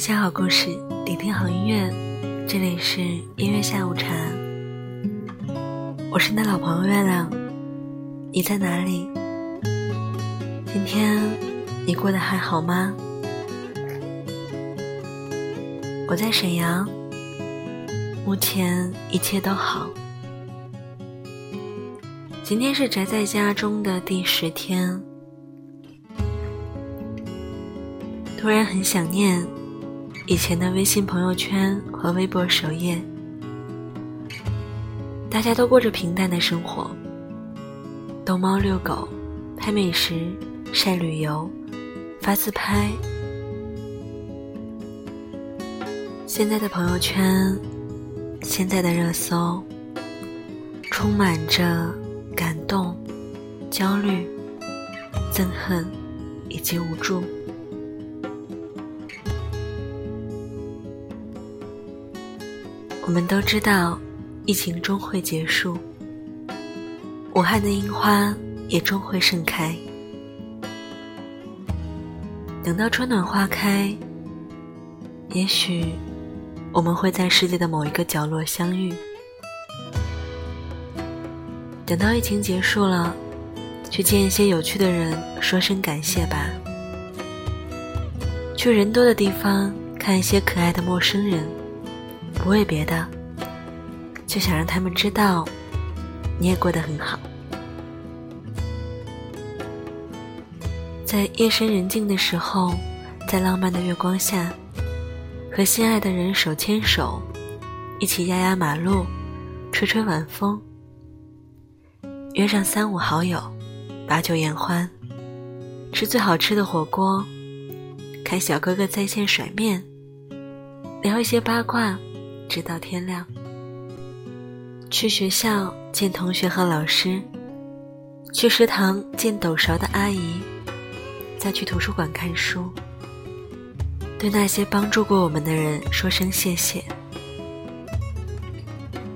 享好故事，聆听好音乐，这里是音乐下午茶。我是你的老朋友月亮，你在哪里？今天你过得还好吗？我在沈阳，目前一切都好。今天是宅在家中的第十天，突然很想念以前的微信朋友圈和微博首页，大家都过着平淡的生活，逗猫遛狗，拍美食，晒旅游，发自拍。现在的朋友圈，现在的热搜，充满着。感动、焦虑、憎恨以及无助。我们都知道，疫情终会结束，武汉的樱花也终会盛开。等到春暖花开，也许我们会在世界的某一个角落相遇。等到疫情结束了，去见一些有趣的人，说声感谢吧。去人多的地方看一些可爱的陌生人，不为别的，就想让他们知道，你也过得很好。在夜深人静的时候，在浪漫的月光下，和心爱的人手牵手，一起压压马路，吹吹晚风。约上三五好友，把酒言欢，吃最好吃的火锅，看小哥哥在线甩面，聊一些八卦，直到天亮。去学校见同学和老师，去食堂见抖勺的阿姨，再去图书馆看书，对那些帮助过我们的人说声谢谢。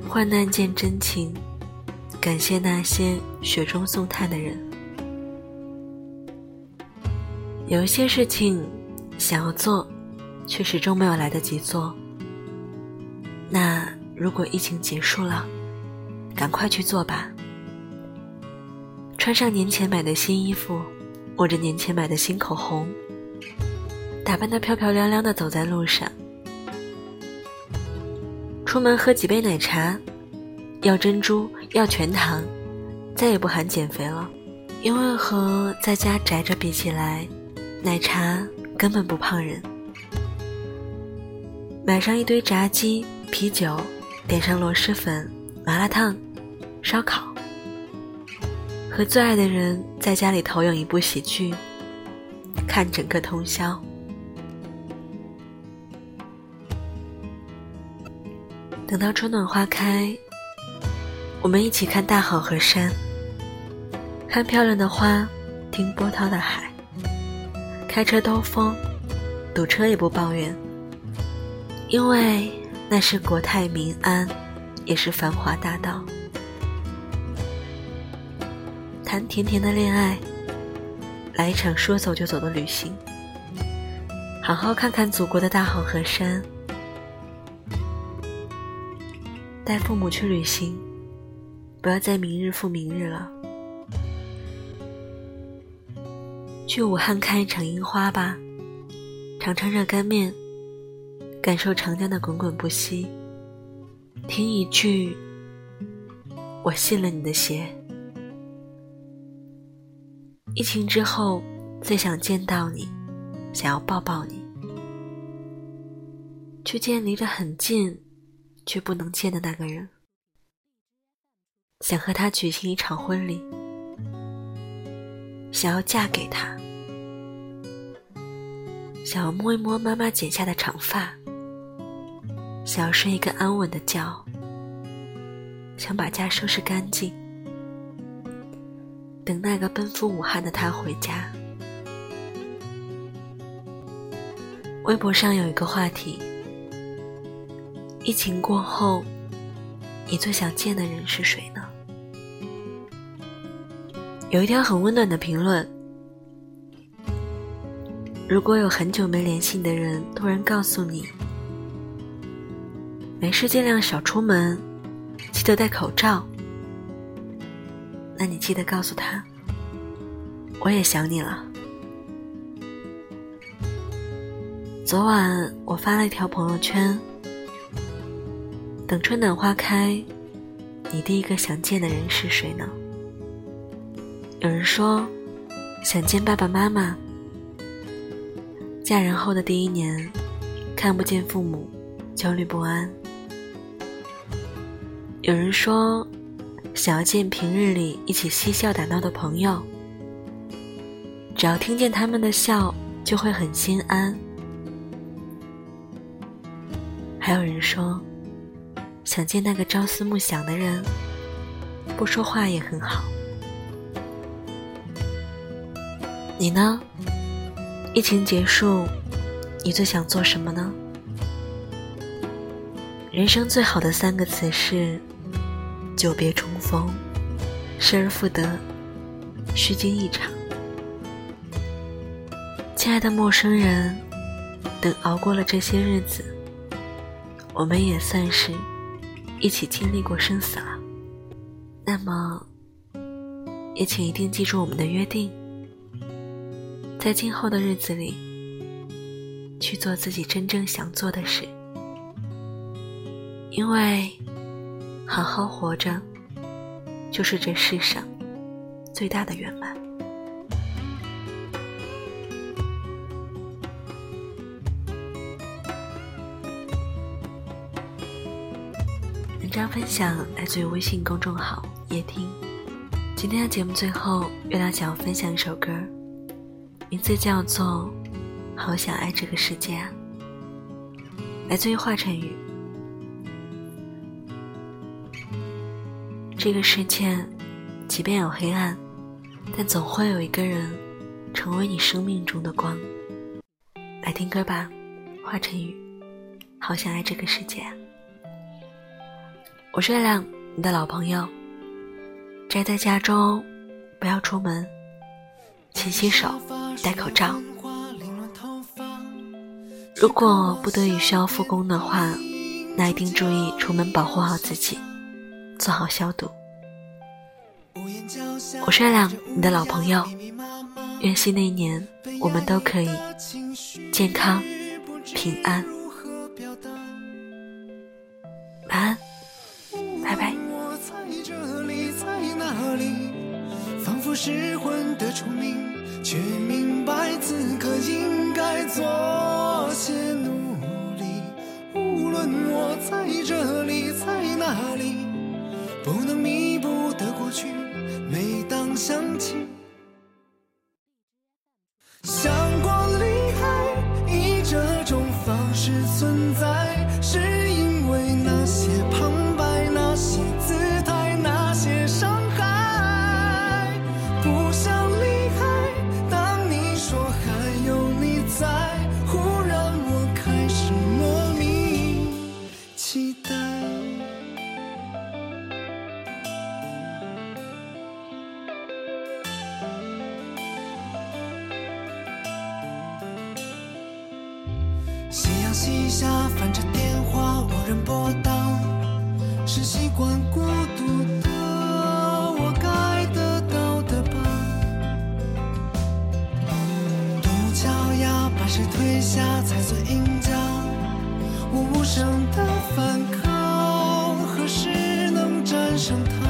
患难见真情。感谢那些雪中送炭的人。有一些事情想要做，却始终没有来得及做。那如果疫情结束了，赶快去做吧。穿上年前买的新衣服，握着年前买的新口红，打扮得漂漂亮亮的走在路上，出门喝几杯奶茶。要珍珠，要全糖，再也不喊减肥了，因为和在家宅着比起来，奶茶根本不胖人。买上一堆炸鸡、啤酒，点上螺蛳粉、麻辣烫、烧烤，和最爱的人在家里投影一部喜剧，看整个通宵。等到春暖花开。我们一起看大好河山，看漂亮的花，听波涛的海。开车兜风，堵车也不抱怨，因为那是国泰民安，也是繁华大道。谈甜甜的恋爱，来一场说走就走的旅行，好好看看祖国的大好河山，带父母去旅行。不要再明日复明日了，去武汉看一场樱花吧，尝尝热干面，感受长江的滚滚不息，听一句“我信了你的邪”。疫情之后，最想见到你，想要抱抱你，去见离得很近却不能见的那个人。想和他举行一场婚礼，想要嫁给他，想要摸一摸妈妈剪下的长发，想要睡一个安稳的觉，想把家收拾干净，等那个奔赴武汉的他回家。微博上有一个话题：疫情过后，你最想见的人是谁呢？有一条很温暖的评论：如果有很久没联系你的人突然告诉你，没事尽量少出门，记得戴口罩，那你记得告诉他，我也想你了。昨晚我发了一条朋友圈，等春暖花开，你第一个想见的人是谁呢？有人说，想见爸爸妈妈。嫁人后的第一年，看不见父母，焦虑不安。有人说，想要见平日里一起嬉笑打闹的朋友，只要听见他们的笑，就会很心安。还有人说，想见那个朝思暮想的人，不说话也很好。你呢？疫情结束，你最想做什么呢？人生最好的三个词是：久别重逢、失而复得、虚惊一场。亲爱的陌生人，等熬过了这些日子，我们也算是一起经历过生死了。那么，也请一定记住我们的约定。在今后的日子里，去做自己真正想做的事，因为好好活着，就是这世上最大的圆满。文章分享来自于微信公众号“夜听”。今天的节目最后，月亮想要分享一首歌。名字叫做“好想爱这个世界”，来自于华晨宇。这个世界，即便有黑暗，但总会有一个人成为你生命中的光。来听歌吧，华晨宇，“好想爱这个世界”。我是月亮，你的老朋友。宅在家中，不要出门，勤洗手。戴口罩。如果不得已需要复工的话，那一定注意出门保护好自己，做好消毒。我是月亮，你的老朋友。愿新的一年我们都可以健康平安。晚安，拜拜。却明白此刻应该做些努力。无论我在这里，在哪里，不能弥补的过去每当想起想过离开以这种方式存在。旗下翻着电话，无人拨打，是习惯孤独的我该得到的吧？独木桥呀，把谁推下才算赢家？我无声的反抗，何时能战胜它？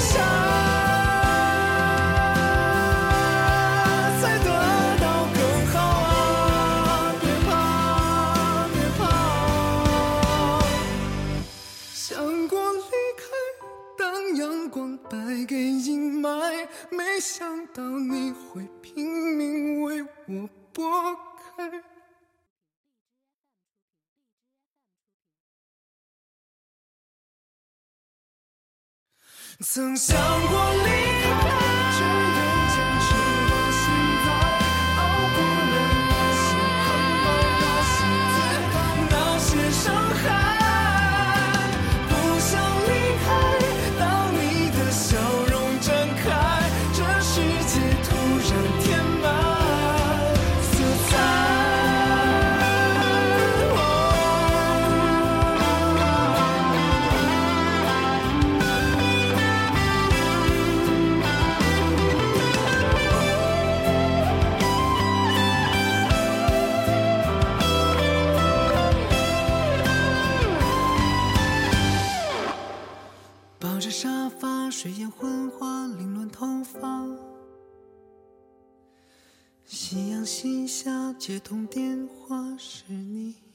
sunshine. 曾想过离开。夕下接通电话是你。